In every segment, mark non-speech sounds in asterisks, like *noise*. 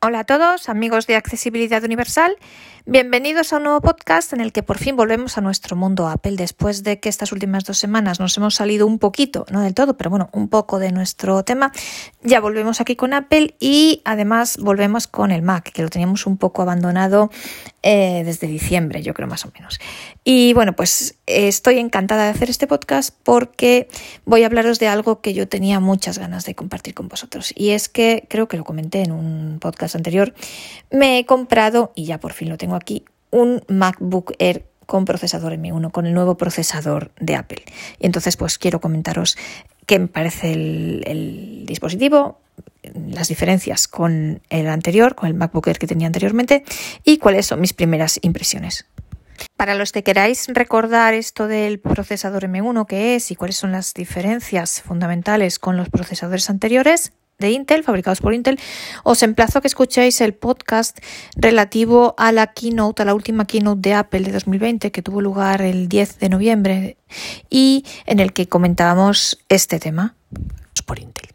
Hola a todos, amigos de Accesibilidad Universal. Bienvenidos a un nuevo podcast en el que por fin volvemos a nuestro mundo Apple después de que estas últimas dos semanas nos hemos salido un poquito, no del todo, pero bueno, un poco de nuestro tema. Ya volvemos aquí con Apple y además volvemos con el Mac, que lo teníamos un poco abandonado eh, desde diciembre, yo creo más o menos. Y bueno, pues estoy encantada de hacer este podcast porque voy a hablaros de algo que yo tenía muchas ganas de compartir con vosotros. Y es que creo que lo comenté en un podcast anterior, me he comprado, y ya por fin lo tengo aquí, un MacBook Air con procesador M1, con el nuevo procesador de Apple. Y entonces pues quiero comentaros qué me parece el dispositivo, las diferencias con el anterior, con el MacBook Air que tenía anteriormente y cuáles son mis primeras impresiones. Para los que queráis recordar esto del procesador M1, qué es y cuáles son las diferencias fundamentales con los procesadores anteriores de Intel, fabricados por Intel, os emplazo a que escuchéis el podcast relativo a la keynote, a la última keynote de Apple de 2020, que tuvo lugar el 10 de noviembre y en el que comentábamos este tema por Intel.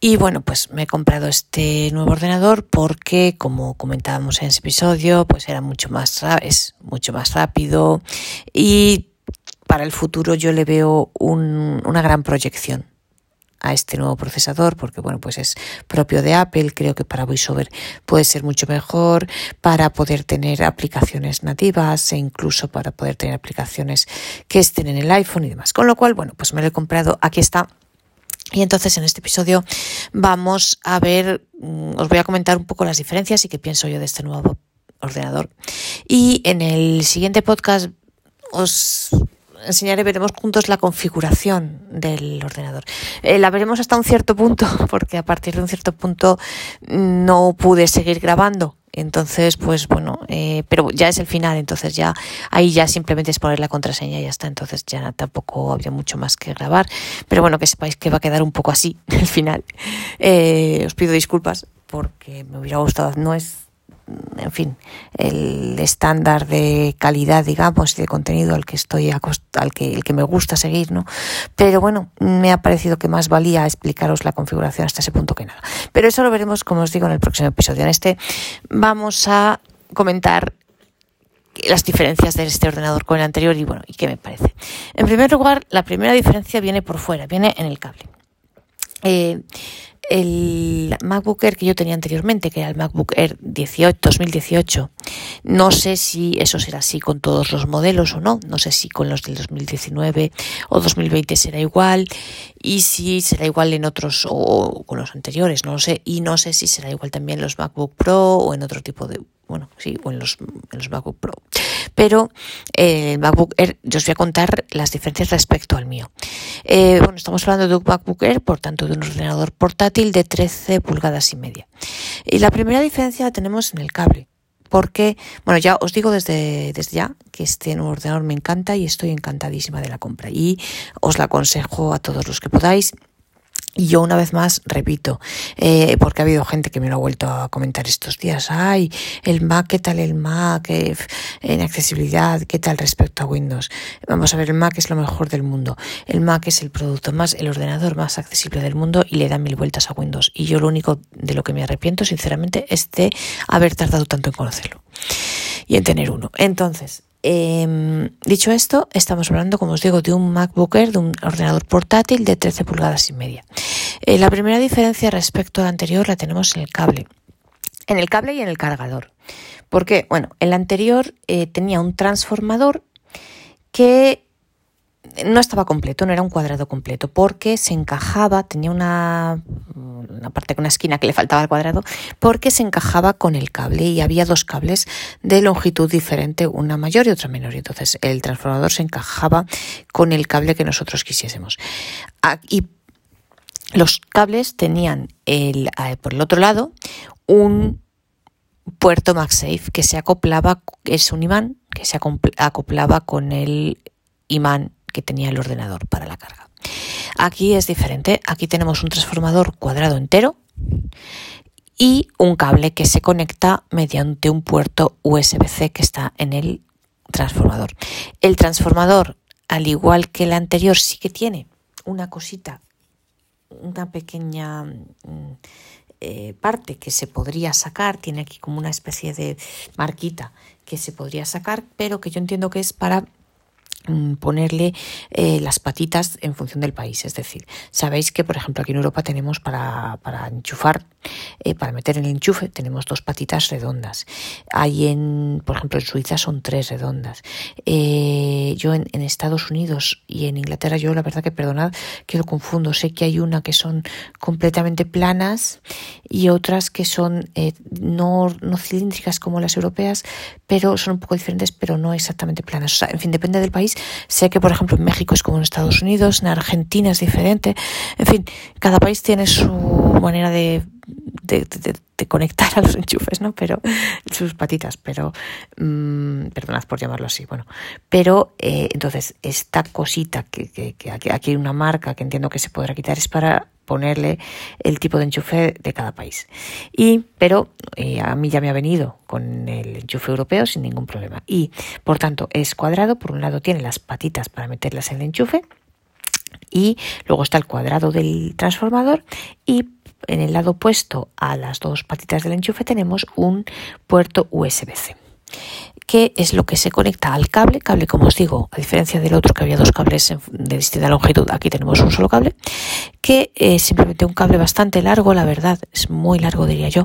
Y bueno, pues me he comprado este nuevo ordenador porque, como comentábamos en ese episodio, pues era mucho más, es mucho más rápido y para el futuro yo le veo un, una gran proyección a este nuevo procesador porque bueno pues es propio de Apple creo que para VoiceOver puede ser mucho mejor para poder tener aplicaciones nativas e incluso para poder tener aplicaciones que estén en el iPhone y demás. Con lo cual bueno pues me lo he comprado aquí está y entonces en este episodio vamos a ver, mm, os voy a comentar un poco las diferencias y qué pienso yo de este nuevo ordenador. Y en el siguiente podcast os enseñaré, veremos juntos la configuración del ordenador. Eh, la veremos hasta un cierto punto, *laughs* porque a partir de un cierto punto no pude seguir grabando entonces, pues bueno, eh, pero ya es el final, entonces ya ahí ya simplemente es poner la contraseña y ya está. Entonces ya tampoco había mucho más que grabar. Pero bueno, que sepáis que va a quedar un poco así *laughs* el final. Eh, os pido disculpas porque me hubiera gustado. No es en fin, el estándar de calidad, digamos, y de contenido al que estoy al que, el que me gusta seguir, ¿no? Pero bueno, me ha parecido que más valía explicaros la configuración hasta ese punto que nada. Pero eso lo veremos, como os digo, en el próximo episodio. En este vamos a comentar las diferencias de este ordenador con el anterior y bueno, y qué me parece. En primer lugar, la primera diferencia viene por fuera, viene en el cable. Eh, el MacBook Air que yo tenía anteriormente, que era el MacBook Air 18, 2018, no sé si eso será así con todos los modelos o no, no sé si con los del 2019 o 2020 será igual y si será igual en otros o con los anteriores, no lo sé, y no sé si será igual también en los MacBook Pro o en otro tipo de, bueno, sí, o en los, en MacBook Pro. Pero eh, el MacBook Air, yo os voy a contar las diferencias respecto al mío. Eh, bueno, estamos hablando de un MacBook Air, por tanto, de un ordenador portátil de 13 pulgadas y media. Y la primera diferencia la tenemos en el cable. Porque, bueno, ya os digo desde, desde ya que este nuevo ordenador me encanta y estoy encantadísima de la compra. Y os la aconsejo a todos los que podáis. Y yo una vez más repito, eh, porque ha habido gente que me lo ha vuelto a comentar estos días, ay, el Mac, ¿qué tal el Mac eh, en accesibilidad? ¿Qué tal respecto a Windows? Vamos a ver, el Mac es lo mejor del mundo. El Mac es el producto más, el ordenador más accesible del mundo y le da mil vueltas a Windows. Y yo lo único de lo que me arrepiento, sinceramente, es de haber tardado tanto en conocerlo y en tener uno. Entonces, eh, dicho esto, estamos hablando, como os digo, de un MacBook de un ordenador portátil de 13 pulgadas y media. Eh, la primera diferencia respecto al anterior la tenemos en el cable. En el cable y en el cargador. Porque, bueno, el anterior eh, tenía un transformador que no estaba completo, no era un cuadrado completo, porque se encajaba, tenía una, una parte con una esquina que le faltaba al cuadrado, porque se encajaba con el cable y había dos cables de longitud diferente, una mayor y otra menor. Y entonces el transformador se encajaba con el cable que nosotros quisiésemos. Ah, y los cables tenían el, eh, por el otro lado un puerto MagSafe que se acoplaba, es un imán que se acoplaba con el imán que tenía el ordenador para la carga. Aquí es diferente, aquí tenemos un transformador cuadrado entero y un cable que se conecta mediante un puerto USB-C que está en el transformador. El transformador, al igual que el anterior, sí que tiene una cosita, una pequeña mm, eh, parte que se podría sacar, tiene aquí como una especie de marquita que se podría sacar, pero que yo entiendo que es para ponerle eh, las patitas en función del país. Es decir, sabéis que, por ejemplo, aquí en Europa tenemos para, enchufar, eh, para meter el enchufe, tenemos dos patitas redondas. Hay en, por ejemplo, en Suiza son tres redondas. Eh, yo en, Estados Unidos y en Inglaterra, yo la verdad que perdonad que lo confundo. Sé que hay una que son completamente planas y otras que son no, no cilíndricas como las europeas, pero son un poco diferentes, pero no exactamente planas. O sea, en fin, depende del país Sé que, por ejemplo, en México es como en Estados Unidos, en Argentina es diferente. En fin, cada país tiene su manera de, conectar a los enchufes, ¿no? Pero sus patitas, pero mmm, perdonad por llamarlo así, bueno. Pero eh, entonces esta cosita que, que, aquí hay una marca que entiendo que se podrá quitar es para ponerle el tipo de enchufe de cada país. Y, pero eh, a mí ya me ha venido con el enchufe europeo sin ningún problema. Y, por tanto, es cuadrado. Por un lado tiene las patitas para meterlas en el enchufe. Y luego está el cuadrado del transformador. Y en el lado opuesto a las dos patitas del enchufe tenemos un puerto USB-C que es lo que se conecta al cable, cable como os digo, a diferencia del otro que había dos cables de distinta longitud, aquí tenemos un solo cable, que es simplemente un cable bastante largo, la verdad, es muy largo diría yo,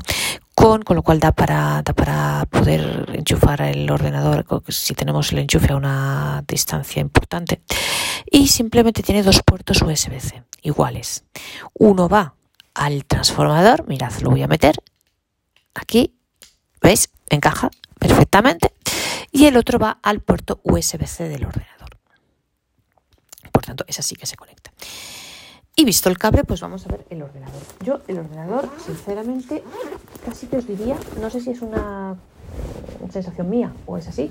con, con lo cual da para, da para poder enchufar el ordenador si tenemos el enchufe a una distancia importante. Y simplemente tiene dos puertos USB-C iguales. Uno va al transformador, mirad, lo voy a meter aquí, ¿veis? Encaja perfectamente y el otro va al puerto USB-C del ordenador. Por tanto, es así que se conecta. Y visto el cable, pues vamos a ver el ordenador. Yo, el ordenador, sinceramente, casi que os diría, no sé si es una sensación mía o es así.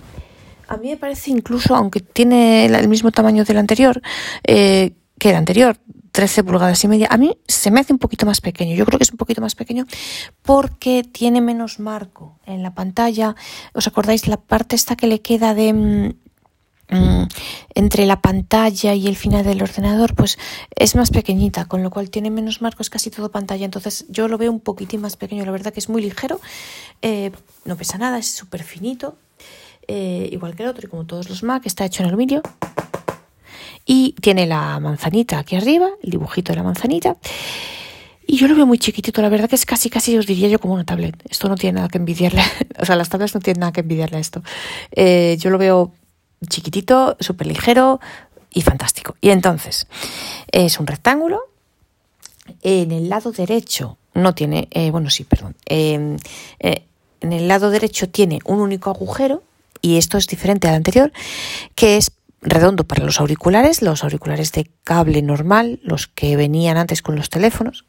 A mí me parece incluso, aunque tiene el mismo tamaño del anterior, eh, que el anterior, 13 pulgadas y media. A mí se me hace un poquito más pequeño. Yo creo que es un poquito más pequeño porque tiene menos marco en la pantalla. ¿Os acordáis la parte esta que le queda de mm, mm, entre la pantalla y el final del ordenador? Pues es más pequeñita, con lo cual tiene menos marco, es casi todo pantalla. Entonces yo lo veo un poquitín más pequeño. La verdad que es muy ligero, eh, no pesa nada, es súper finito. Eh, igual que el otro, y como todos los Mac, está hecho en aluminio y tiene la manzanita aquí arriba, el dibujito de la manzanita. Y yo lo veo muy chiquitito, la verdad que es casi, casi os diría yo como una tablet. Esto no tiene nada que envidiarle, *laughs* o sea, las tablets no tienen nada que envidiarle a esto. Eh, yo lo veo chiquitito, súper ligero y fantástico. Y entonces, es un rectángulo. En el lado derecho no tiene, eh, bueno, sí, perdón. Em, eh, en el lado derecho tiene un único agujero y esto es diferente al anterior, que es redondo para los auriculares, los auriculares de cable normal, los que venían antes con los teléfonos.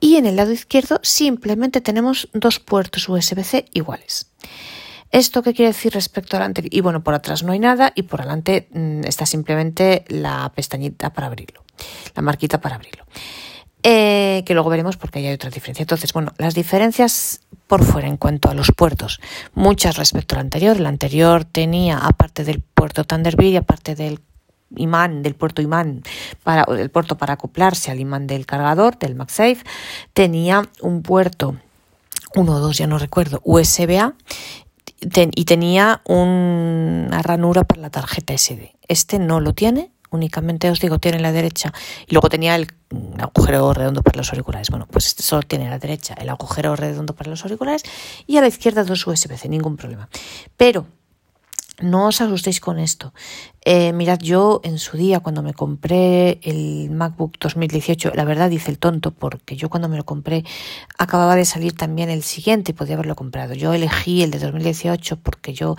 Y en el lado izquierdo simplemente tenemos dos puertos USB-C iguales. ¿Esto qué quiere decir respecto al anterior? Y bueno, por atrás no hay nada y por adelante mm, está simplemente la pestañita para abrirlo, la marquita para abrirlo. Eh, que luego veremos porque hay otra diferencia. Entonces, bueno, las diferencias por fuera en cuanto a los puertos, muchas respecto al anterior. El anterior tenía, aparte del puerto Thunderbird y aparte del imán, del puerto imán, para, el puerto para acoplarse al imán del cargador, del MagSafe, tenía un puerto, uno o dos, ya no recuerdo, USB-A, y tenía una ranura para la tarjeta SD. Este no lo tiene, únicamente os digo, tiene la derecha y luego tenía el agujero redondo para los auriculares. Bueno, pues este solo tiene la derecha el agujero redondo para los auriculares y a la izquierda dos USB-C, ningún problema. Pero no os asustéis con esto. Eh, mirad, yo en su día, cuando me compré el MacBook 2018, la verdad dice el tonto, porque yo cuando me lo compré acababa de salir también el siguiente y podía haberlo comprado. Yo elegí el de 2018 porque yo,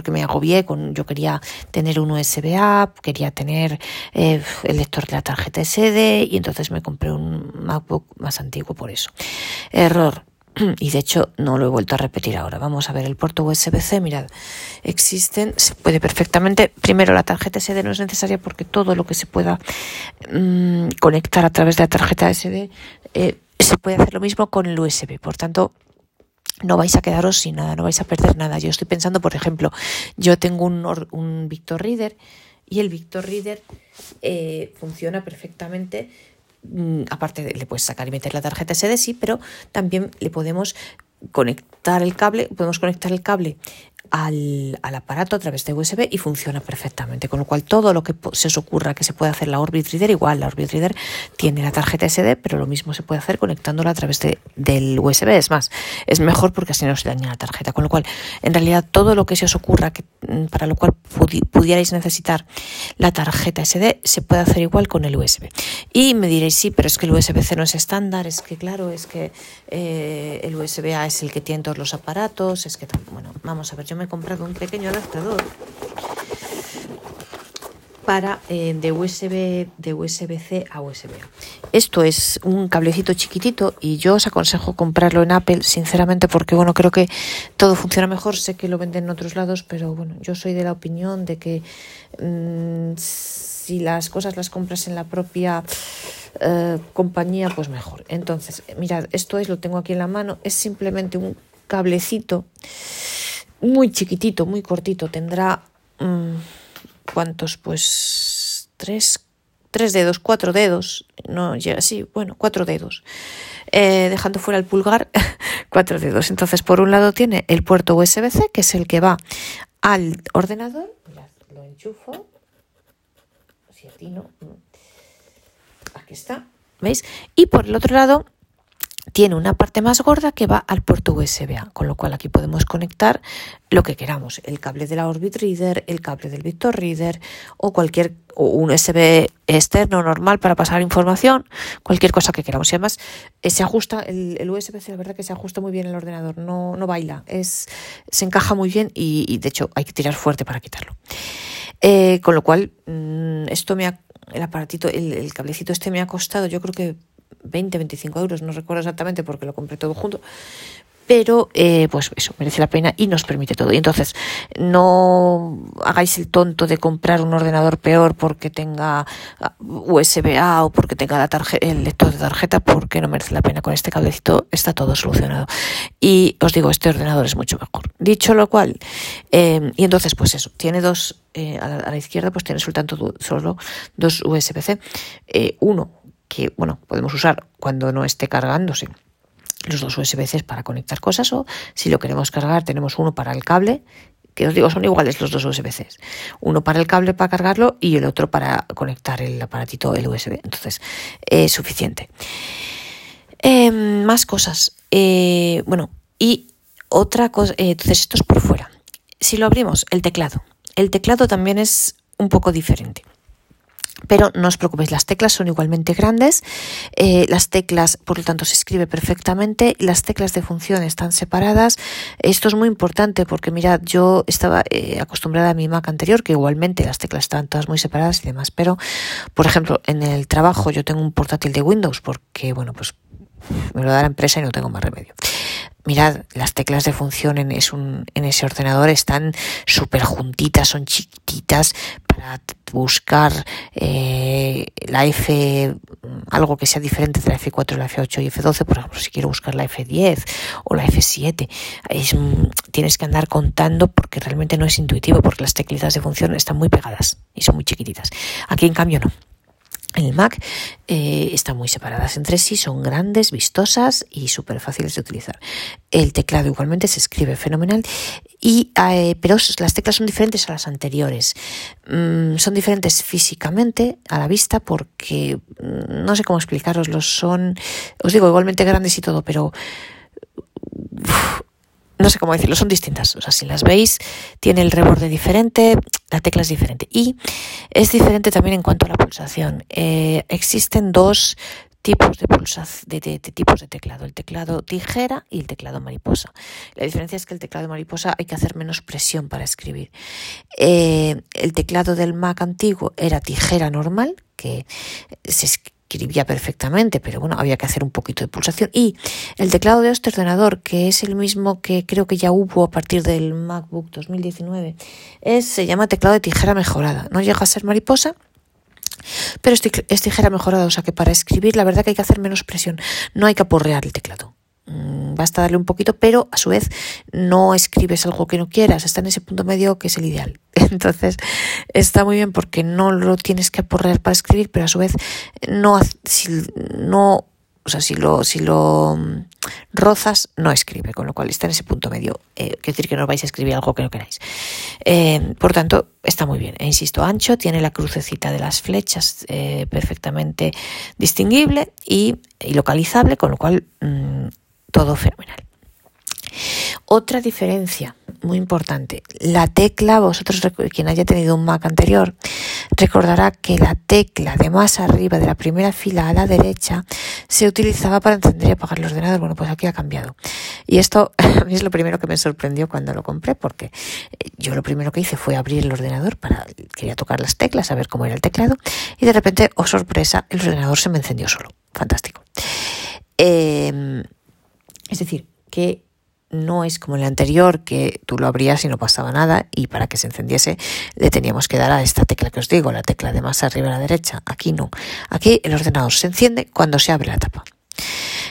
porque me agobié con, yo quería tener un USB-A, quería tener eh, el lector de la tarjeta SD y entonces me compré un MacBook más antiguo por eso. Error *clears throat* y de hecho no lo he vuelto a repetir ahora. Vamos a ver el puerto USB-C, mirad, existen, se puede perfectamente, primero la tarjeta SD no es necesaria porque todo lo que se pueda mm, conectar a través de la tarjeta SD eh, se puede hacer lo mismo con el USB, por tanto no vais a quedaros sin nada, no vais a perder nada. Yo estoy pensando, por ejemplo, yo tengo un, un Victor Reader y el Victor Reader eh, funciona perfectamente mm, aparte le puedes sacar y meter la tarjeta SD, sí, pero también le podemos conectar el cable, podemos conectar el cable al, aparato a través de USB y funciona perfectamente. Con lo cual, todo lo que se os ocurra que se puede hacer la Orbit Reader, igual la Orbit Reader tiene la tarjeta SD, pero lo mismo se puede hacer conectándola a través de, del USB. Es más, es mejor porque así no se daña la tarjeta. Con lo cual, en realidad, todo lo que se os ocurra que, mm, para lo cual pudierais necesitar la tarjeta SD, se puede hacer igual con el USB. Y me diréis, sí, pero es que el USB-C no es estándar, es que claro, es que eh, el USB-A es el que tiene todos los aparatos, es que, bueno, vamos a ver, yo me he comprado un pequeño adaptador para eh, de USB de USB-C a USB-A. Esto es un cablecito chiquitito y yo os aconsejo comprarlo en Apple, sinceramente, porque bueno, creo que todo funciona mejor. Sé que lo venden en otros lados, pero bueno, yo soy de la opinión de que mm, si las cosas las compras en la propia eh, compañía, pues mejor. Entonces, mirad, esto es, lo tengo aquí en la mano, es simplemente un cablecito muy chiquitito, muy cortito, tendrá mm, ¿cuántos? Pues tres, tres dedos, cuatro dedos, no llega así, bueno, cuatro dedos. Eh, dejando fuera el pulgar, *laughs* cuatro dedos. Entonces, por un lado tiene el puerto USB-C, que es el que va al ordenador. lo enchufo. Atino. Aquí está. ¿Veis? Y por el otro lado tiene una parte más gorda que va al puerto USB-A, con lo cual aquí podemos conectar lo que queramos, el cable de la Orbit Reader, el cable del Victor Reader o cualquier o un USB externo normal para pasar información, cualquier cosa que queramos. Y además eh, se ajusta el, USB-C, la verdad que se ajusta muy bien el ordenador, no, no baila, es se encaja muy bien y, de hecho hay que tirar fuerte para quitarlo. Eh, con lo cual mm, esto me ha, el aparatito, el, el cablecito este me ha costado, yo creo que 20, 25 euros, no recuerdo exactamente porque lo compré todo junto, pero eh, pues eso, merece la pena y nos permite todo. Y entonces, no hagáis el tonto de comprar un ordenador peor porque tenga ah, USB-A o porque tenga la el lector de tarjeta, porque no merece la pena. Con este cablecito está todo solucionado. Y os digo, este ordenador es mucho mejor. Dicho lo cual, eh, y entonces, pues eso, tiene dos, eh, a, la, izquierda, pues tiene solo dos USB-C. uno que bueno, podemos usar cuando no esté cargándose los dos USB-C para conectar cosas o si lo queremos cargar tenemos uno para el cable que os digo son iguales los dos USB-C uno para el cable para cargarlo y el otro para conectar el aparatito el USB entonces es suficiente. Em, más cosas. Eh, bueno y otra cosa eh, entonces esto es por fuera. Si lo abrimos el teclado. El teclado también es un poco diferente pero no os preocupéis, las teclas son igualmente grandes, eh, las teclas, por lo tanto, se escribe perfectamente, las teclas de función están separadas. Esto es muy importante porque, mirad, yo estaba eh, acostumbrada a mi Mac anterior, que igualmente las teclas estaban todas muy separadas y demás, pero, por ejemplo, en el trabajo yo tengo un portátil de Windows porque, bueno, pues me lo da la empresa y no tengo más remedio. Mirad, las teclas de función en, en ese ordenador están súper juntitas, son chiquititas para buscar eh, la F, algo que sea diferente de la F4, la F8 y F12, por ejemplo, si quiero buscar la F10 o la F7, es, tienes que andar contando porque realmente no es intuitivo, porque las teclitas de función están muy pegadas y son muy chiquititas. Aquí en cambio no. El Mac eh, están muy separadas entre sí, son grandes, vistosas y súper fáciles de utilizar. El teclado igualmente se escribe fenomenal, y, eh, pero las teclas son diferentes a las anteriores. Mm, son diferentes físicamente a la vista porque mm, no sé cómo explicaroslo. Son, os digo, igualmente grandes y todo, pero no sé cómo decirlo, son distintas. O sea, si las veis, tiene el reborde diferente, la tecla es diferente. Y es diferente también en cuanto a la pulsación. Eh, existen dos tipos de, de, tipos de teclado, el teclado tijera y el teclado mariposa. La diferencia es que el teclado mariposa hay que hacer menos presión para escribir. Eh, el teclado del Mac antiguo era tijera normal, que se escribía perfectamente, pero bueno, había que hacer un poquito de pulsación. Y el teclado de este ordenador, que es el mismo que creo que ya hubo a partir del MacBook 2019, es, se llama teclado de tijera mejorada. No llega a ser mariposa, pero es tijera mejorada, o sea que para escribir la verdad que hay que hacer menos presión, no hay que aporrear el teclado. Mm, basta darle un poquito, pero a su vez no escribes algo que no quieras, está en ese punto medio que es el ideal. Entonces está muy bien porque no lo tienes que aporrear para escribir, pero a su vez no, si, no o sea, si lo, si lo mm, rozas, no escribe, con lo cual está en ese punto medio. Eh, quiere decir que no vais a escribir algo que no queráis. Eh, por tanto, está muy bien. E insisto, ancho, tiene la crucecita de las flechas eh, perfectamente distinguible y, localizable, con lo cual mm, todo fenomenal. Otra diferencia muy importante, la tecla, vosotros quien haya tenido un Mac anterior, recordará que la tecla de más arriba de la primera fila a la derecha se utilizaba para encender y apagar el ordenador. Bueno, pues aquí ha cambiado. Y esto *laughs* a mí es lo primero que me sorprendió cuando lo compré, porque eh, yo lo primero que hice fue abrir el ordenador para, quería tocar las teclas, a ver cómo era el teclado, y de repente, oh sorpresa, el ordenador se me encendió solo. Fantástico. Em, es decir, que no es como el anterior que tú lo abrías y no pasaba nada y para que se encendiese le teníamos que dar a esta tecla que os digo, la tecla de más arriba a la derecha. Aquí no. Aquí el ordenador se enciende cuando se abre la tapa.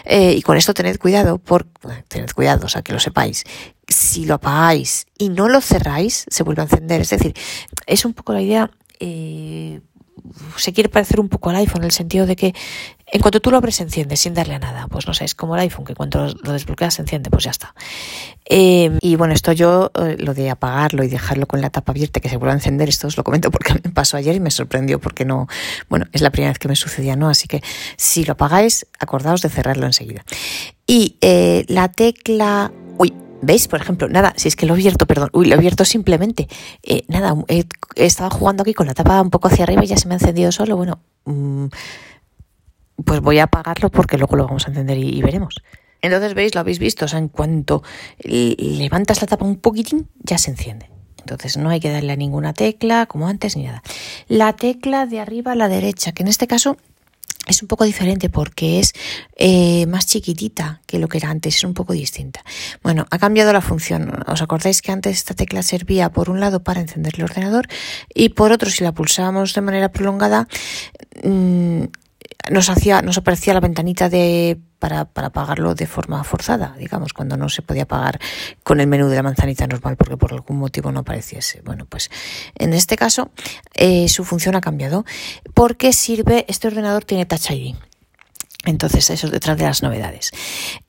Eh, y con esto tened cuidado, por, tened cuidado, o sea, que lo sepáis. Si lo apagáis y no lo cerráis, se vuelve a encender. Es decir, es un poco la idea eh, se quiere parecer un poco al iPhone, en el sentido de que en cuanto tú lo abres se enciende sin darle a nada. Pues no sé, es como el iPhone, que cuando lo desbloqueas se enciende, pues ya está. Eh, y bueno, esto yo, eh, lo de apagarlo y dejarlo con la tapa abierta que se vuelva a encender, esto os lo comento porque *laughs* me pasó ayer y me sorprendió porque no, bueno, es la primera vez que me sucedía, ¿no? Así que si lo apagáis, acordaos de cerrarlo enseguida. Y eh, la tecla, uy, ¿Veis? Por ejemplo, nada, si es que lo he abierto, perdón, uy, lo he abierto simplemente. Eh, nada, he, estado jugando aquí con la tapa un poco hacia arriba y ya se me ha encendido solo. Bueno, mm, pues voy a apagarlo porque luego lo vamos a encender y, veremos. Entonces, ¿veis? Lo habéis visto. O sea, en cuanto levantas la tapa un poquitín, ya se enciende. Entonces no hay que darle a ninguna tecla, como antes, ni nada. La tecla de arriba a la derecha, que en este caso es un poco diferente porque es eh, más chiquitita que lo que era antes, es un poco distinta. Bueno, ha cambiado la función. ¿Os acordáis que antes esta tecla servía por un lado para encender el ordenador y por otro, si la pulsábamos de manera prolongada, mm, nos hacía, nos aparecía la ventanita de para, para apagarlo de forma forzada, digamos, cuando no se podía apagar con el menú de la manzanita normal porque por algún motivo no apareciese. Bueno, pues en este caso eh, su función ha cambiado porque sirve, este ordenador tiene Touch ID. Entonces, eso es detrás de las novedades.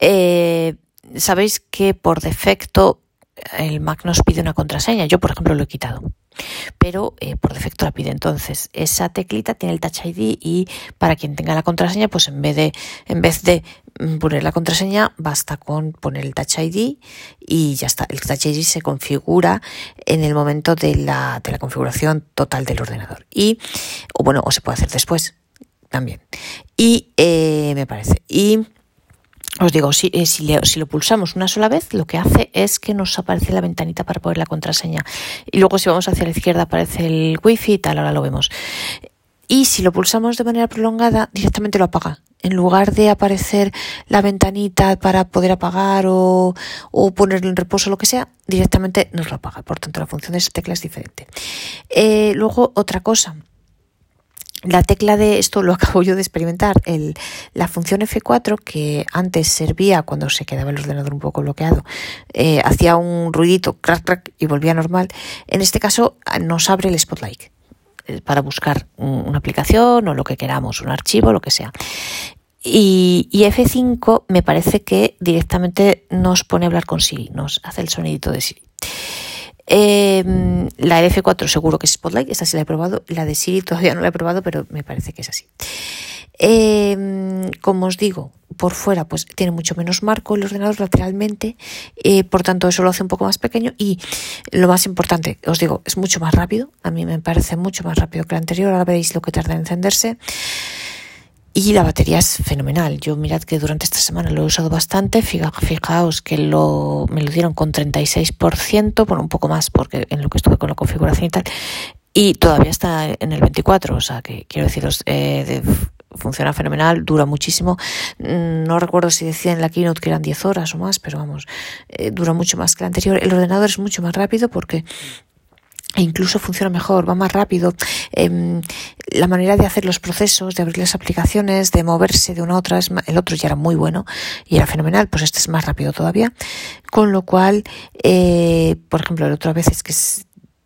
Eh, Sabéis que por defecto el Mac nos pide una contraseña. Yo, por ejemplo, lo he quitado pero eh, por defecto la pide. Entonces, esa teclita tiene el Touch ID y para quien tenga la contraseña, pues en vez de, en vez de mm, poner la contraseña, basta con poner el Touch ID y ya está. El Touch ID se configura en el momento de la, de la configuración total del ordenador. Y, o bueno, o se puede hacer después también. Y eh, me parece. Os digo, si, eh, si, lo pulsamos una sola vez, lo que hace es que nos aparece la ventanita para poner la contraseña. Y luego si vamos hacia la izquierda aparece el wifi y tal, ahora lo vemos. Y si lo pulsamos de manera prolongada, directamente lo apaga. En lugar de aparecer la ventanita para poder apagar o, o ponerlo en reposo lo que sea, directamente nos lo apaga. Por tanto, la función de esa tecla es diferente. Eh, luego, otra cosa la tecla de esto lo *laughs* acabo yo de experimentar, el, la función F4 que antes servía cuando se quedaba el ordenador un poco bloqueado, eh, hacía un ruidito, crack, crack y volvía normal. En este caso nos abre el Spotlight eh, para buscar una aplicación o lo que queramos, un archivo, lo que sea. Y, y, F5 me parece que directamente nos pone a hablar con Siri, nos hace el sonidito de Siri. Eh, la F4 seguro que es Spotlight, esta sí la he probado. La de Siri todavía no la he probado, pero me parece que es así. Eh, como os digo, por fuera pues tiene mucho menos marco el ordenador lateralmente, eh, por tanto eso lo hace un poco más pequeño y lo más importante, os digo, es mucho más rápido, a mí me parece mucho más rápido que el anterior, ahora veréis lo que tarda en encenderse. Y la batería es fenomenal. Yo mirad que durante esta semana lo he usado bastante. Fijaos que lo, me lo dieron con 36%, bueno, un poco más porque en lo que estuve con la configuración y tal. Y todavía está en el 24, o sea que quiero deciros, eh, funciona fenomenal, dura muchísimo. Mm, no recuerdo si decía en la keynote que eran 10 horas o más, pero vamos, eh, dura mucho más que el anterior. El ordenador es mucho más rápido porque e incluso funciona mejor, va más rápido. Em, la manera de hacer los procesos, de abrir las aplicaciones, de moverse de una a otra, el otro ya era muy bueno y era fenomenal, pues este es más rápido todavía. Con lo cual, eh, por ejemplo, el otro a veces que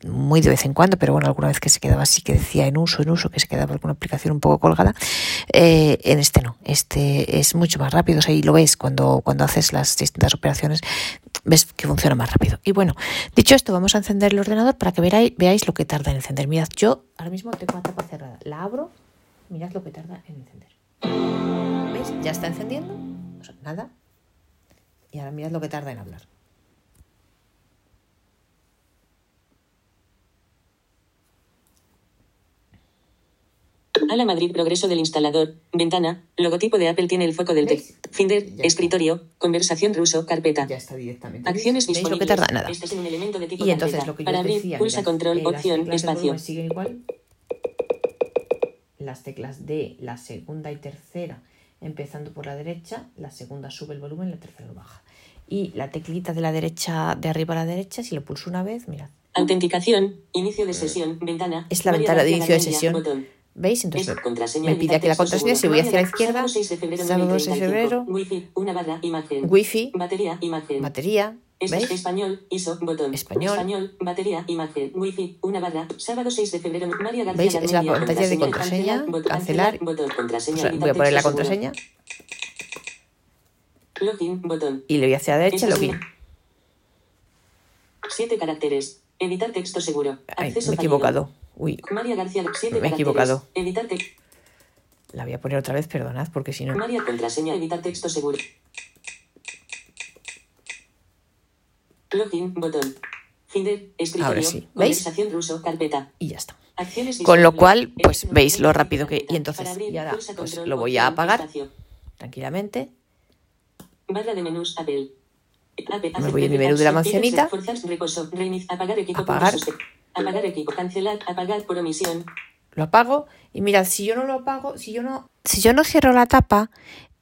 muy de vez en cuando, pero bueno, alguna vez que se quedaba así, que decía en uso, en uso, que se quedaba alguna aplicación un poco colgada, eh, en este no, este es mucho más rápido, o sea, y lo ves cuando, cuando haces las distintas operaciones, ves que funciona más rápido. Y bueno, dicho esto, vamos a encender el ordenador para que veáis, veáis lo que tarda en encender. Mirad, yo ahora mismo tengo la tapa cerrada, la abro, mirad lo que tarda en encender. ¿Veis? Ya está encendiendo, nada, y ahora mirad lo que tarda en hablar. Ala Madrid Progreso del instalador. Ventana. Logotipo de Apple tiene el foco del texto. Finder. Escritorio. Conversación ruso. Carpeta. Ya está directamente. Acciones ¿Veis lo que disponibles. tarda? Nada. Este es un elemento de tipo Y entonces carpeta. lo que yo Para abrir, decía, pulsa mirad, control, eh, opción, espacio. siguen igual. Las teclas de la segunda y tercera, empezando por la derecha, la segunda sube el volumen, la tercera lo baja. Y la teclita de la derecha, de arriba a la derecha, si lo pulso una vez, mirad. Autenticación. Inicio de sesión. Ventana. Es la ventana de inicio de sesión. botón. ¿Veis? Entonces me pide aquí la contraseña. Si voy hacia la izquierda, sábado 6 de febrero sábado 6 de 2035. febrero, Wi-Fi, una barra, imagen. wifi, Batería, imagen. batería, ¿veis? español, ISO, botón. Español. batería, imagen, wifi, una barra, sábado 6 de febrero, María García ¿Veis? Es la pantalla de contraseña, cancelar. botón, contraseña, O sea, editar voy a poner la contraseña Login, botón. y le voy hacia la derecha, login. Siete caracteres. Editar texto seguro. Ay, Acceso me he equivocado. Uy, María García, siete Me he equivocado. Editar texto. la voy a poner otra vez, perdonad, porque si no... María, contraseña, editar texto seguro. Login, botón. Finder, escritorio, Ahora sí. ¿Veis? ruso, carpeta. Y ya está. Acciones Con lo cual, pues, veis lo rápido que- y entonces, abrir, y ahora, pues, lo voy a apagar. Tranquilamente. Barra de menús Apple. Me voy a mi menú de la manzanita. Apagar. Apagar. equipo. Cancelar. Apagar por omisión. Lo apago y mirad, si yo no lo apago, si yo no... Si yo no cierro la tapa,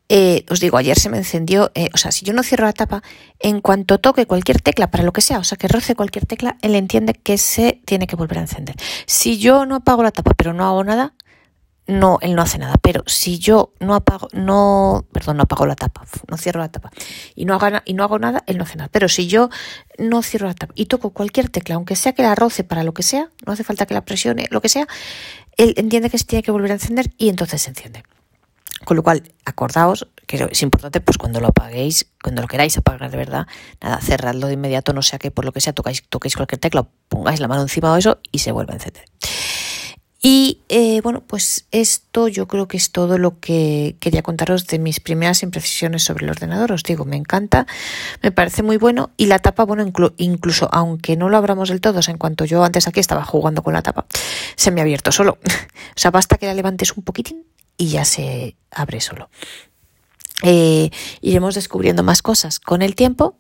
eh, os digo, ayer se me encendió, eh, o sea, si yo no cierro la tapa, en cuanto toque cualquier tecla, para lo que sea, o sea, que roce cualquier tecla, él entiende que se tiene que volver a encender. Si yo no apago la tapa, pero no hago nada, no, él no hace nada. Pero si yo no apago, no, perdón, no apago la tapa, no cierro la tapa y no hago, y no hago nada, él no hace nada. Pero si yo no cierro la tapa y toco cualquier tecla, aunque sea que la roce para lo que sea, no hace falta que la presione, lo que sea, él entiende que se tiene que volver a encender y entonces se enciende. Con lo cual, acordaos que es importante, pues cuando lo apaguéis, cuando lo queráis apagar de verdad, nada, cerradlo de inmediato, no sea que por lo que sea tocáis, toquéis cualquier tecla, pongáis la mano encima de eso y se vuelve a encender. Y eh, bueno, pues esto yo creo que es todo lo que quería contaros de mis primeras impresiones sobre el ordenador. Os digo, me encanta, me parece muy bueno y la tapa, bueno, inclu- incluso aunque no lo abramos del todo, o sea, en cuanto yo antes aquí estaba jugando con la tapa, se me ha abierto solo. *laughs* o sea, basta que la levantes un poquitín y ya se abre solo. Eh, iremos descubriendo más cosas con el tiempo,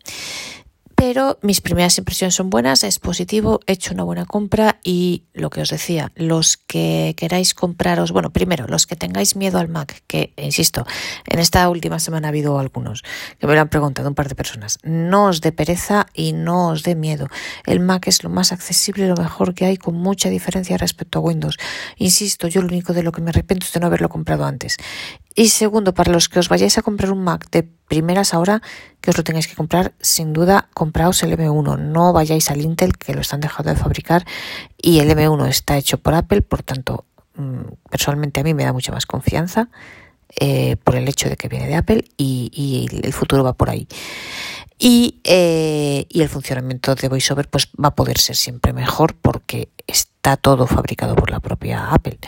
pero mis primeras impresiones son buenas, es positivo, he hecho una buena compra y lo que os decía, los que queráis compraros, bueno, primero, los que tengáis miedo al Mac, que insisto, en esta última semana ha habido algunos que me lo han preguntado un par de personas, no os dé pereza y no os dé miedo. El Mac es lo más accesible, lo mejor que hay, con mucha diferencia respecto a Windows. Insisto, yo lo único de lo que me arrepiento es de no haberlo comprado antes. Y segundo, para los que os vayáis a comprar un Mac de primeras ahora, que os lo tengáis que comprar, sin duda, compraos el M1. No vayáis al Intel, que lo están dejando de fabricar, y el M1 está hecho por Apple, por tanto, mm, personalmente a mí me da mucha más confianza eh, por el hecho de que viene de Apple y, y el futuro va por ahí. Y, eh, y el funcionamiento de VoiceOver pues va a poder ser siempre mejor porque está todo fabricado por la propia Apple.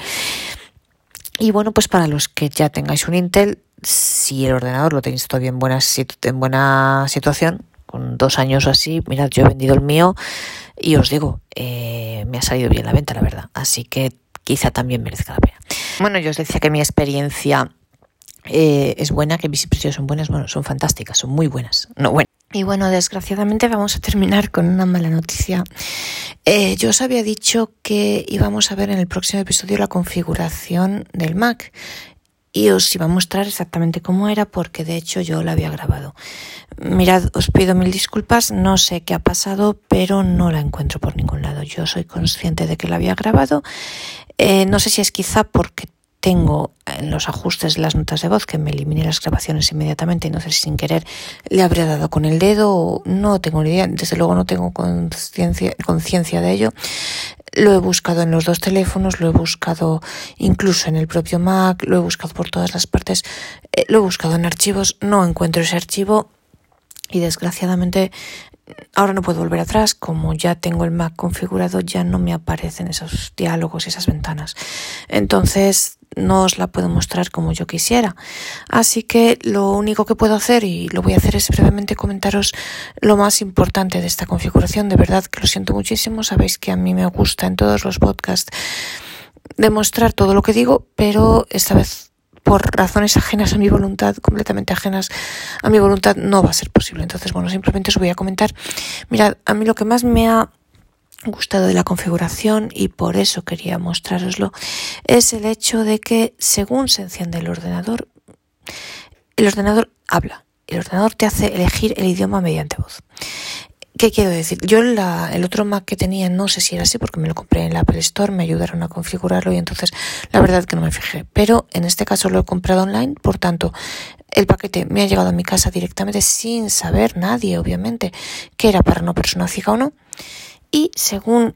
Y bueno, pues para los que ya tengáis un Intel, si el ordenador lo tenéis todavía en buena, en buena situación, con dos años o así, mirad, yo he vendido el mío y os digo, eh, me ha salido bien la venta, la verdad. Así que quizá también merezca la pena. Bueno, yo os decía que mi experiencia eh, es buena, que mis impresiones son buenas, bueno, son fantásticas, son muy buenas. No, bueno. Y bueno, desgraciadamente vamos a terminar con una mala noticia. Eh, yo os había dicho que íbamos a ver en el próximo episodio la configuración del Mac y os iba a mostrar exactamente cómo era porque de hecho yo la había grabado. Mirad, os pido mil disculpas, no sé qué ha pasado, pero no la encuentro por ningún lado. Yo soy consciente de que la había grabado. Eh, no sé si es quizá porque tengo en los ajustes de las notas de voz que me elimine las grabaciones inmediatamente, no sé si sin querer le habría dado con el dedo, no tengo ni idea, desde luego no tengo conciencia de ello. Lo he buscado en los dos teléfonos, lo he buscado incluso en el propio Mac, lo he buscado por todas las partes, eh, lo he buscado en archivos, no encuentro ese archivo y desgraciadamente ahora no puedo volver atrás, como ya tengo el Mac configurado, ya no me aparecen esos diálogos y esas ventanas. Entonces no os la puedo mostrar como yo quisiera. Así que lo único que puedo hacer, y lo voy a hacer es brevemente comentaros lo más importante de esta configuración. De verdad que lo siento muchísimo. Sabéis que a mí me gusta en todos los podcasts demostrar todo lo que digo, pero esta vez por razones ajenas a mi voluntad, completamente ajenas a mi voluntad, no va a ser posible. Entonces, bueno, simplemente os voy a comentar. Mirad, a mí lo que más me ha gustado de la configuración y por eso quería mostraroslo es el hecho de que según se enciende el ordenador, el ordenador habla. El ordenador te hace elegir el idioma mediante voz. ¿Qué quiero decir? Yo el otro Mac que tenía no sé si era así porque me lo compré en la Apple Store, me ayudaron a configurarlo y entonces la verdad que no me fijé. Pero en este caso lo he comprado online, por tanto el paquete me ha llegado a mi casa directamente sin saber nadie, obviamente, que era para una persona fija o no. Y según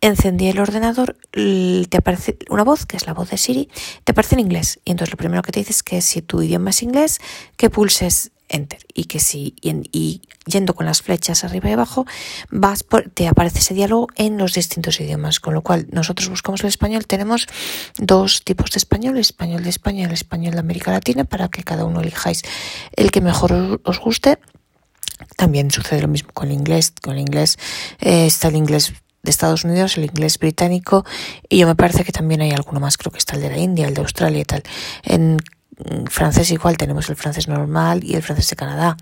encendí el ordenador, te aparece una voz, que es la voz de Siri, te aparece en inglés. Y entonces lo primero que te dice es que si tu idioma es inglés, que pulses enter. Y que si y, yendo con las flechas arriba y abajo vas por, te aparece ese diálogo en los distintos idiomas. Con lo cual nosotros buscamos el español. Tenemos dos tipos de español español de España y el español de América Latina para que cada uno elijáis el que mejor os, guste. También sucede lo mismo con el inglés. Con el inglés eh, está el inglés de Estados Unidos, el inglés británico y yo me parece que también hay alguno más, creo que está el de la India, el de Australia y tal. En francés igual tenemos el francés normal y el francés de Canadá,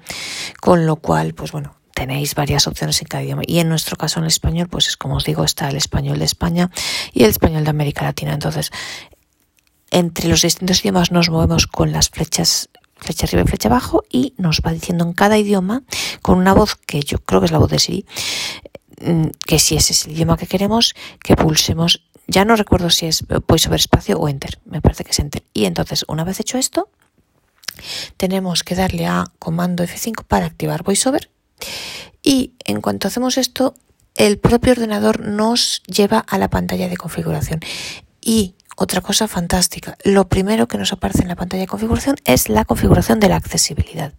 con lo cual, pues bueno, tenéis varias opciones en cada idioma. Y en nuestro caso, en el español, pues es como os digo, está el español de España y el español de América Latina. Entonces, entre los distintos idiomas nos movemos con las flechas flecha arriba y flecha abajo y nos va diciendo en cada idioma con una voz que yo creo que es la voz de Siri mm, que si ese es el idioma que queremos que pulsemos ya no recuerdo si es VoiceOver espacio o Enter, me parece que es Enter. Y entonces, una vez hecho esto, tenemos que darle a comando F5 para activar VoiceOver. Y en cuanto hacemos esto, el propio ordenador nos lleva a la pantalla de configuración. Y otra cosa fantástica, lo primero que nos aparece en la pantalla de configuración es la configuración de la accesibilidad.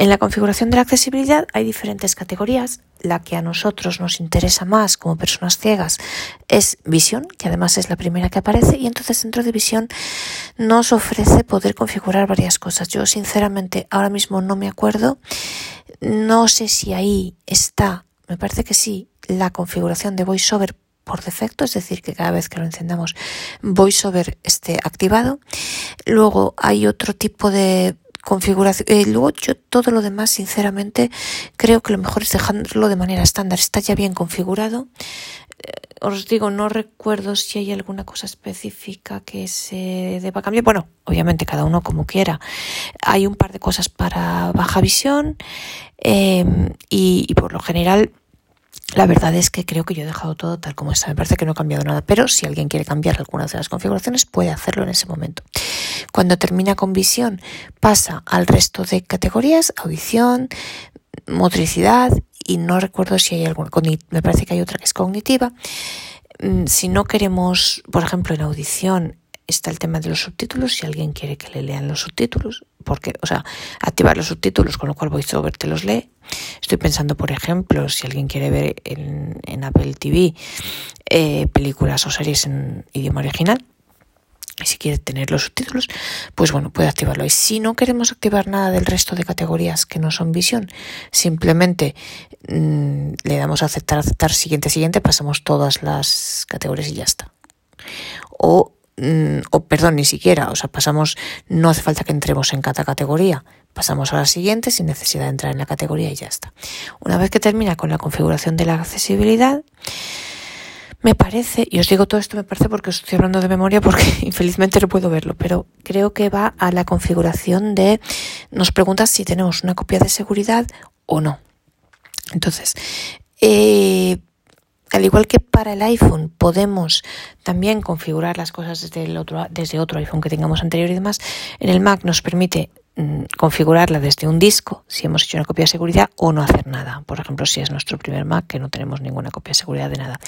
En la configuración de la accesibilidad hay diferentes categorías. La que a nosotros nos interesa más como personas ciegas es visión, que además es la primera que aparece, y entonces dentro de visión nos ofrece poder configurar varias cosas. Yo sinceramente ahora mismo no me acuerdo. No sé si ahí está, me parece que sí, la configuración de VoiceOver por defecto, es decir, que cada vez que lo encendamos VoiceOver esté activado. Luego hay otro tipo de configuración. Eh, luego yo todo lo demás, sinceramente, creo que lo mejor es dejarlo de manera estándar. Está ya bien configurado. Eh, os digo, no recuerdo si hay alguna cosa específica que se deba cambiar. Bueno, obviamente cada uno como quiera. Hay un par de cosas para baja visión eh, y, y por lo general la verdad es que creo que yo he dejado todo tal como está. Me parece que no he cambiado nada, pero si alguien quiere cambiar alguna de las configuraciones puede hacerlo en ese momento. Cuando termina con visión pasa al resto de categorías, audición, motricidad y no recuerdo si hay alguna, me parece que hay otra que es cognitiva. Mm, si no queremos, por ejemplo, en audición está el tema de los subtítulos, si alguien quiere que le lean los subtítulos, porque, o sea, activar los subtítulos, con lo cual VoiceOver te los lee. Estoy pensando, por ejemplo, si alguien quiere ver en, Apple TV eh, películas o series en idioma original, y si quiere tener los subtítulos, pues bueno, puede activarlo. Y si no queremos activar nada del resto de categorías que no son visión, simplemente mm, le damos a aceptar, aceptar, siguiente, siguiente, pasamos todas las categorías y ya está. O Mm, o perdón, ni siquiera, o sea, pasamos, no hace falta que entremos en cada categoría, pasamos a la siguiente sin necesidad de entrar en la categoría y ya está. Una vez que termina con la configuración de la accesibilidad, me parece, y os digo todo esto me parece porque estoy hablando de memoria porque *laughs* infelizmente no puedo verlo, pero creo que va a la configuración de, nos pregunta si tenemos una copia de seguridad o no. Entonces, eh, al igual que para el iPhone podemos también configurar las cosas desde, otro, desde otro iPhone que tengamos anterior y demás, en el Mac nos permite configurarla desde un disco si hemos hecho una copia de seguridad o no hacer nada. Por ejemplo, si es nuestro primer Mac que no tenemos ninguna copia de seguridad de nada.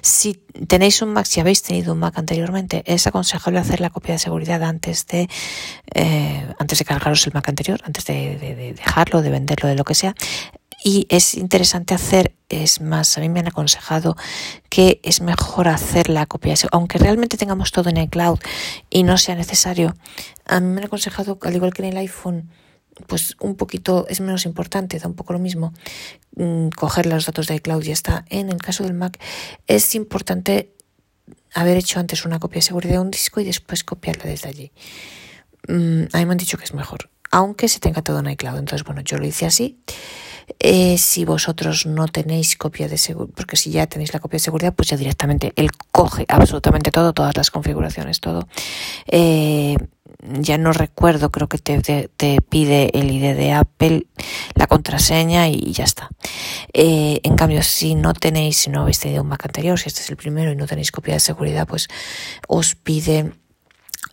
Si tenéis un Mac, si habéis tenido un Mac anteriormente, es aconsejable hacer la copia de seguridad antes de eh, antes de cargaros el Mac anterior, antes de dejarlo, de venderlo, de lo que sea y es interesante hacer, es más, a mí me han aconsejado que es mejor hacer la copia, aunque realmente tengamos todo en el cloud y no sea necesario, a mí me han aconsejado, al igual que en el iPhone, pues un poquito es menos importante, da un poco lo mismo mm, coger los datos de iCloud y ya está. En el caso del Mac es importante haber hecho antes una copia de seguridad de un disco y después copiarla desde allí. Mm, a mí me han dicho que es mejor, aunque se tenga todo en iCloud. Entonces, bueno, yo lo hice así. Eh, si vosotros no tenéis copia de seguridad, porque si ya tenéis la copia de seguridad, pues ya directamente él coge absolutamente todo, todas las configuraciones, todo. Eh, ya no recuerdo, creo que te, te, pide el ID de Apple, la contraseña y ya está. Eh, en cambio, si no tenéis, si no habéis tenido un Mac anterior, si este es el primero y no tenéis copia de seguridad, pues os pide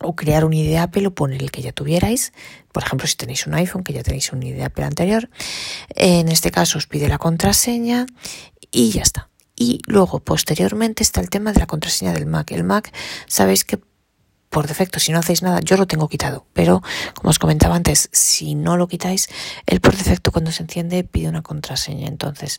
o crear un ID Apple o poner el que ya tuvierais. Por ejemplo, si tenéis un iPhone, que ya tenéis un ID Apple anterior. En este caso os pide la contraseña y ya está. Y luego, posteriormente, está el tema de la contraseña del Mac. El Mac, sabéis que por defecto, si no hacéis nada, yo lo tengo quitado. Pero, como os comentaba antes, si no lo quitáis, él por defecto cuando se enciende pide una contraseña. Entonces,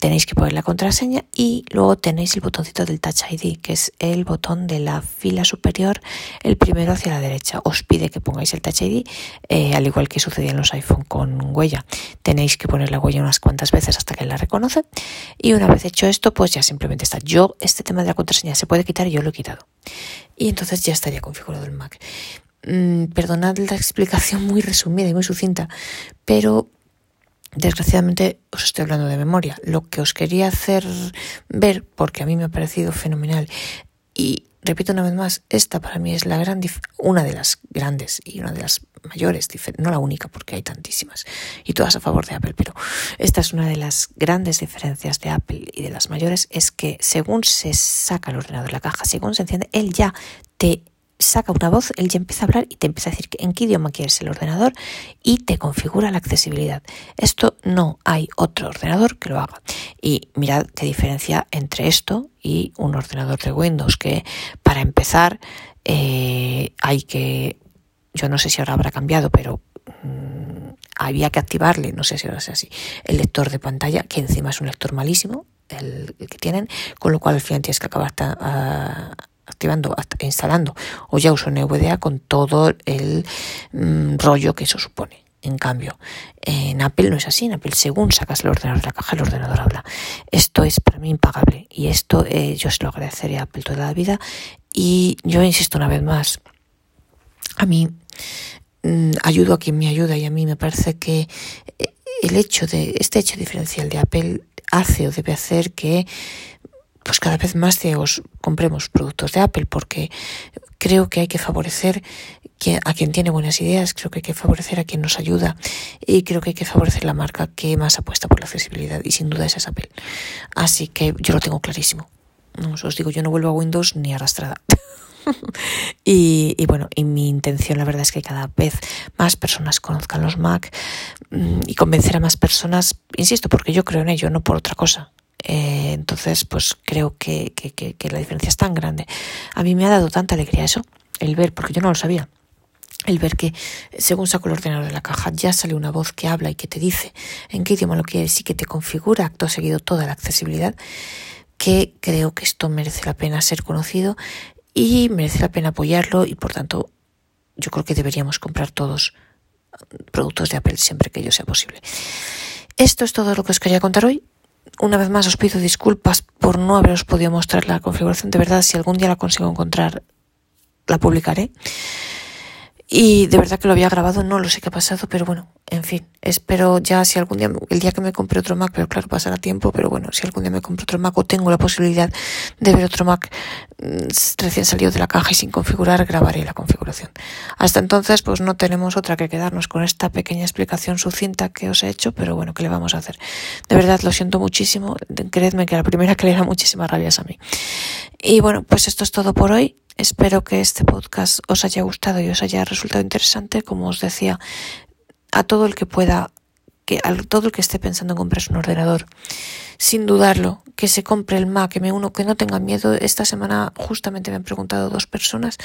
tenéis que poner la contraseña y luego tenéis el botoncito del Touch ID, que es el botón de la fila superior, el primero hacia la derecha. Os pide que pongáis el Touch ID, eh, al igual que sucedía en los iPhone con huella. Tenéis que poner la huella unas cuantas veces hasta que la reconoce y una vez hecho esto, pues ya simplemente está. Yo, este tema de la contraseña se puede quitar, yo lo he quitado. Y entonces ya estaría configurado el Mac. Mm, perdonad la explicación muy resumida y muy sucinta, pero Desgraciadamente os estoy hablando de memoria. Lo que os quería hacer ver, porque a mí me ha parecido fenomenal, y repito una vez más, esta para mí es la gran una de las grandes y una de las mayores, no la única porque hay tantísimas y todas a favor de Apple, pero esta es una de las grandes diferencias de Apple y de las mayores es que según se saca el ordenador de la caja, según se enciende, él ya te saca una voz, él ya empieza a hablar y te empieza a decir en qué idioma quieres el ordenador y te configura la accesibilidad. Esto no hay otro ordenador que lo haga. Y mirad qué diferencia entre esto y un ordenador de Windows, que para empezar eh, hay que, yo no sé si ahora habrá cambiado, pero mm, había que activarle, no sé si ahora es así, el lector de pantalla, que encima es un lector malísimo, el, que tienen, con lo cual al final tienes que acabar activando, instalando o ya uso NVDA con todo el mm, rollo que eso supone. En cambio, en Apple no es así. En Apple, según sacas el ordenador de la caja, el ordenador habla. Esto es para mí impagable y esto eh, yo se lo agradecería a Apple toda la vida. Y yo insisto una vez más, a mí mm, ayudo a quien me ayuda y a mí me parece que eh, el hecho de este hecho diferencial de Apple hace o debe hacer que pues cada vez más os compremos productos de Apple porque creo que hay que favorecer a quien tiene buenas ideas, creo que hay que favorecer a quien nos ayuda y creo que hay que favorecer la marca que más apuesta por la accesibilidad y sin duda es Apple. Así que yo lo tengo clarísimo. os digo, yo no vuelvo a Windows ni arrastrada. *laughs* y, y, bueno, y mi intención la verdad es que cada vez más personas conozcan los Mac mm, y convencer a más personas, insisto, porque yo creo en ello, no por otra cosa. Eh, entonces, pues creo que, la diferencia es tan grande. A mí me ha dado tanta alegría eso, el ver, porque yo no lo sabía el ver que según saco el ordenador de la caja ya sale una voz que habla y que te dice en qué idioma lo quieres y que te configura acto seguido toda la accesibilidad, que creo que esto merece la pena ser conocido y merece la pena apoyarlo y por tanto yo creo que deberíamos comprar todos productos de Apple siempre que ello sea posible. Esto es todo lo que os quería contar hoy. Una vez más os pido disculpas por no haberos podido mostrar la configuración. De verdad, si algún día la consigo encontrar, la publicaré. Y de verdad que lo había grabado, no lo sé qué ha pasado, pero bueno, en fin, espero ya si algún día, el día que me compre otro Mac, pero claro, pasará tiempo, pero bueno, si algún día me compro otro Mac o tengo la posibilidad de ver otro Mac mm, recién salido de la caja y sin configurar, grabaré la configuración. Hasta entonces, pues no tenemos otra que quedarnos con esta pequeña explicación sucinta que os he hecho, pero bueno, ¿qué le vamos a hacer? De verdad, lo siento muchísimo, creedme que la primera *laughs* que le da muchísimas rabias a mí. Y bueno, pues esto es todo por hoy. Espero que este podcast os haya gustado y os haya resultado interesante. Como os decía, a todo el que pueda, que a todo el que esté pensando en comprarse un ordenador, sin dudarlo, que se compre el Mac M1, que no tenga miedo. Esta semana justamente me han preguntado dos personas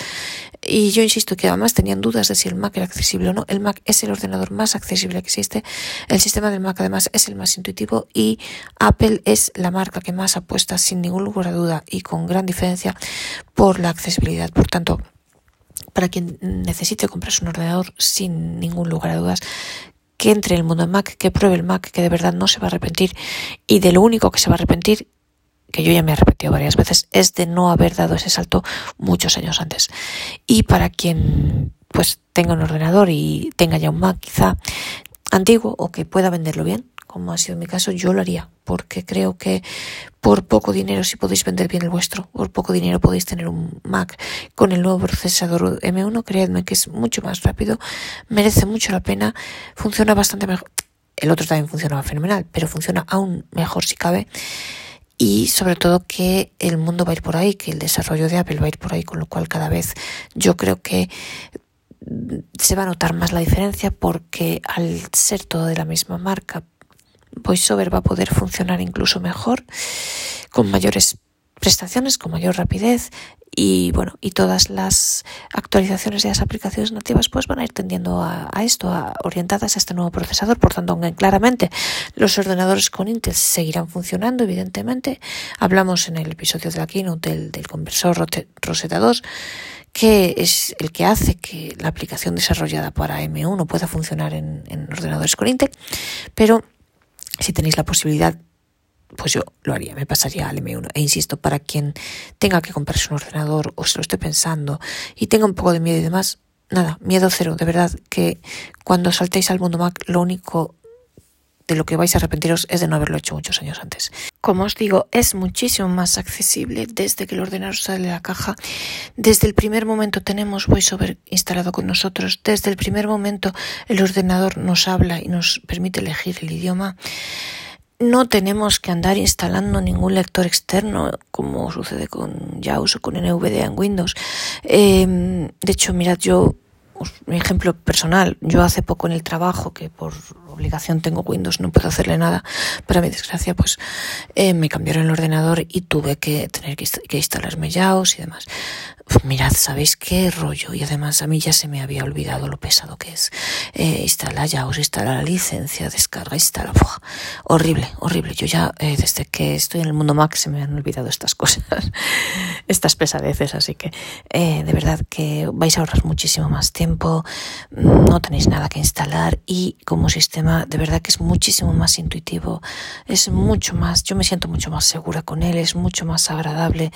y yo insisto que además tenían dudas de si el Mac era accesible o no. El Mac es el ordenador más accesible que existe. El sistema del Mac además es el más intuitivo y Apple es la marca que más apuesta sin ningún lugar a duda y con gran diferencia por la accesibilidad. Por tanto, para quien necesite comprarse un ordenador sin ningún lugar a dudas, que entre en el mundo Mac, que pruebe el Mac, que de verdad no se va a arrepentir y de lo único que se va a arrepentir, que yo ya me he arrepentido varias veces, es de no haber dado ese salto muchos años antes. Y para quien pues tenga un ordenador y tenga ya un Mac quizá antiguo o que pueda venderlo bien, como ha sido mi caso, yo lo haría, porque creo que por poco dinero, si podéis vender bien el vuestro, por poco dinero podéis tener un Mac con el nuevo procesador M1, creedme que es mucho más rápido, merece mucho la pena, funciona bastante mejor. El otro también funcionaba fenomenal, pero funciona aún mejor si cabe. Y sobre todo que el mundo va a ir por ahí, que el desarrollo de Apple va a ir por ahí, con lo cual cada vez yo creo que se va a notar más la diferencia porque al ser todo de la misma marca, VoiceOver va a poder funcionar incluso mejor, con mayores prestaciones, con mayor rapidez y bueno, y todas las actualizaciones de las aplicaciones nativas pues van a ir tendiendo a, esto, a, orientadas a este nuevo procesador. Por tanto, aunque claramente los ordenadores con Intel seguirán funcionando, evidentemente. Hablamos en el episodio de la keynote del, del conversor Rosetta 2 que es el que hace que la aplicación desarrollada para M1 pueda funcionar en, en ordenadores con Intel, pero si tenéis la posibilidad, pues yo lo haría, me pasaría al M1. E insisto, para quien tenga que comprarse un ordenador o se lo esté pensando y tenga un poco de miedo y demás, nada, miedo cero. De verdad que cuando saltéis al mundo Mac, lo único de lo que vais a arrepentiros es de no haberlo hecho muchos años antes. Como os digo, es muchísimo más accesible desde que el ordenador sale de la caja. Desde el primer momento tenemos VoiceOver instalado con nosotros. Desde el primer momento el ordenador nos habla y nos permite elegir el idioma. No tenemos que andar instalando ningún lector externo como sucede con JAWS o con NVDA en Windows. Em, de hecho, mirad, yo mi ejemplo personal, yo hace poco en el trabajo, que por obligación tengo Windows, no puedo hacerle nada, para mi desgracia, pues eh, me cambiaron el ordenador y tuve que tener que, que instalarme JAWS y demás mirad, ¿sabéis qué rollo? Y además a mí ya se me había olvidado lo pesado que es. Eh, instala ya, os instala la licencia, descarga, instala. horrible, horrible. Yo ya, eh, desde que estoy en el mundo Mac, se me han olvidado estas *laughs* cosas, estas pesadeces. Así que, eh, de verdad que vais a ahorrar muchísimo más tiempo, no tenéis nada que instalar y como sistema, de verdad que es muchísimo más intuitivo, es mucho más, yo me siento mucho más segura con él, es mucho más agradable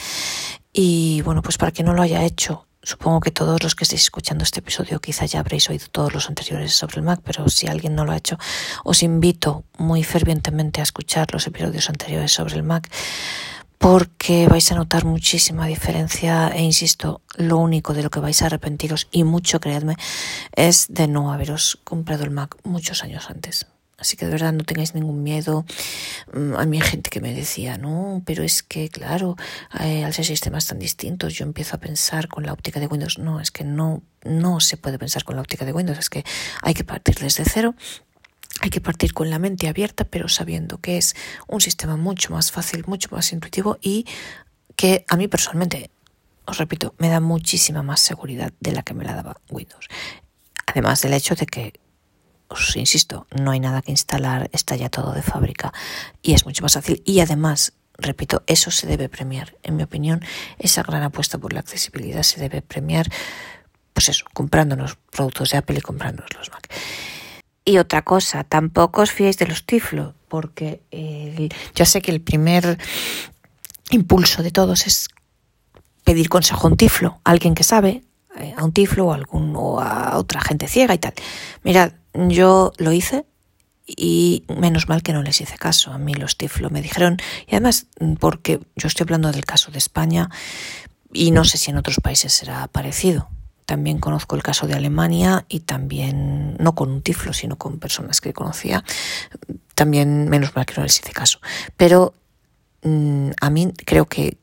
y bueno, pues para quien no lo haya hecho, supongo que todos los que estéis escuchando este episodio quizá ya habréis oído todos los anteriores sobre el Mac, pero si alguien no lo ha hecho, os invito muy fervientemente a escuchar los episodios anteriores sobre el Mac porque vais a notar muchísima diferencia e insisto, lo único de lo que vais a arrepentiros y mucho, creedme, es de no haberos comprado el Mac muchos años antes. Así que de verdad no tengáis ningún miedo. Mm, a mí hay gente que me decía, no, pero es que, claro, eh, al ser sistemas tan distintos, yo empiezo a pensar con la óptica de Windows. No, es que no, no se puede pensar con la óptica de Windows, es que hay que partir desde cero. Hay que partir con la mente abierta, pero sabiendo que es un sistema mucho más fácil, mucho más intuitivo y que a mí personalmente, os repito, me da muchísima más seguridad de la que me la daba Windows. Además del hecho de que os insisto, no hay nada que instalar, está ya todo de fábrica y es mucho más fácil. Y además, repito, eso se debe premiar. En mi opinión, esa gran apuesta por la accesibilidad se debe premiar, pues eso, comprándonos productos de Apple y comprándonos los Mac. Y otra cosa, tampoco os fiéis de los tiflo, porque yo sé que el primer impulso de todos es pedir consejo a un tiflo, alguien que sabe, eh, a un tiflo o a, algún, o a otra gente ciega y tal. Mirad, yo lo hice y menos mal que no les hice caso. A mí los tiflo me dijeron, y además porque yo estoy hablando del caso de España y no sé si en otros países será parecido. También conozco el caso de Alemania y también, no con un tiflo, sino con personas que conocía. También, menos mal que no les hice caso. Pero mm, a mí creo que,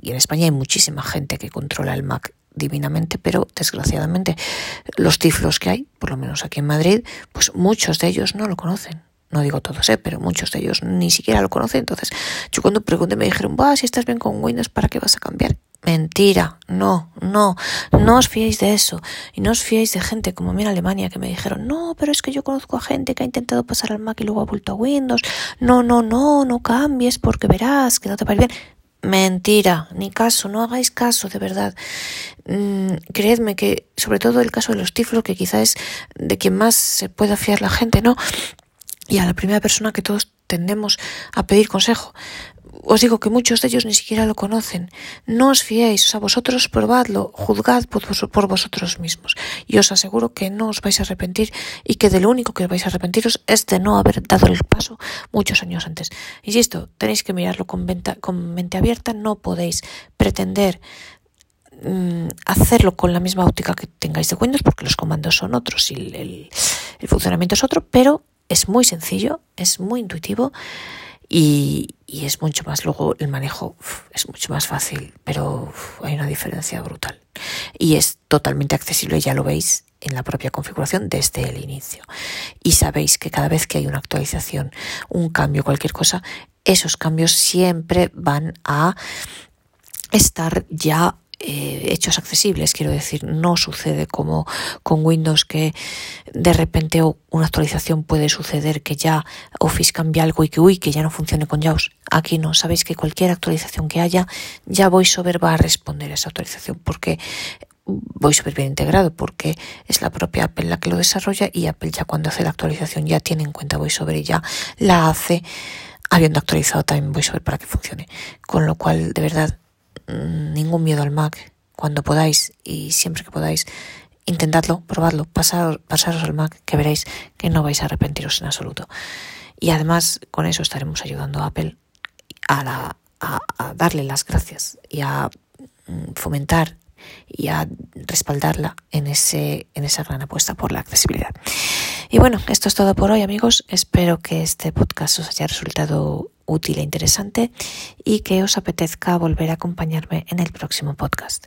y en España hay muchísima gente que controla el Mac divinamente, pero desgraciadamente los tiflos que hay, por lo menos aquí en Madrid, pues muchos de ellos no lo conocen. No digo todos, ¿eh? pero muchos de ellos ni siquiera lo conocen. Entonces, yo cuando pregunté me dijeron, va, si estás bien con Windows, ¿para qué vas a cambiar? Mentira, no, no, no os fiéis de eso. Y no os fiéis de gente como a mí en Alemania que me dijeron, no, pero es que yo conozco a gente que ha intentado pasar al Mac y luego ha vuelto a Windows. No, no, no, no cambies porque verás que no te va a ir bien. Mentira, ni caso, no hagáis caso, de verdad. Mm, creedme que, sobre todo el caso de los tiflos, que quizás es de quien más se pueda fiar la gente, ¿no? Y a la primera persona que todos tendemos a pedir consejo. Os digo que muchos de ellos ni siquiera lo conocen. No os fiéis, o sea, vosotros probadlo, juzgad por, por, vosotros mismos. Y os aseguro que no os vais a arrepentir y que de lo único que vais a arrepentiros es de no haber dado el paso muchos años antes. Insisto, tenéis que mirarlo con, mente abierta, no podéis pretender mm, hacerlo con la misma óptica que tengáis de Windows porque los comandos son otros y el funcionamiento es otro, pero es muy sencillo, es muy intuitivo y, es mucho más, luego el manejo es mucho más fácil, pero hay una diferencia brutal. Y es totalmente accesible, ya lo veis en la propia configuración desde el inicio. Y sabéis que cada vez que hay una actualización, un cambio, cualquier cosa, esos cambios siempre van a estar ya eh, hechos accesibles, quiero decir, no sucede como con Windows que de repente una actualización puede suceder que ya Office cambia algo y que uy, que ya no funcione con JAWS. Aquí no, sabéis que cualquier actualización que haya, ya VoiceOver va a responder a esa actualización porque VoiceOver bien integrado porque es la propia Apple la que lo desarrolla y Apple ya cuando hace la actualización ya tiene en cuenta VoiceOver y ya la hace habiendo actualizado también VoiceOver para que funcione. Con lo cual, de verdad, ningún miedo al Mac. Cuando podáis y siempre que podáis, intentadlo, probadlo, pasaros, al Mac, que veréis que no vais a arrepentiros en absoluto. Y además, con eso estaremos ayudando a Apple a, a darle las gracias y a mm, fomentar y a respaldarla en, ese, en esa gran apuesta por la accesibilidad. Y bueno, esto es todo por hoy amigos. Espero que este podcast os haya resultado útil e interesante y que os apetezca volver a acompañarme en el próximo podcast.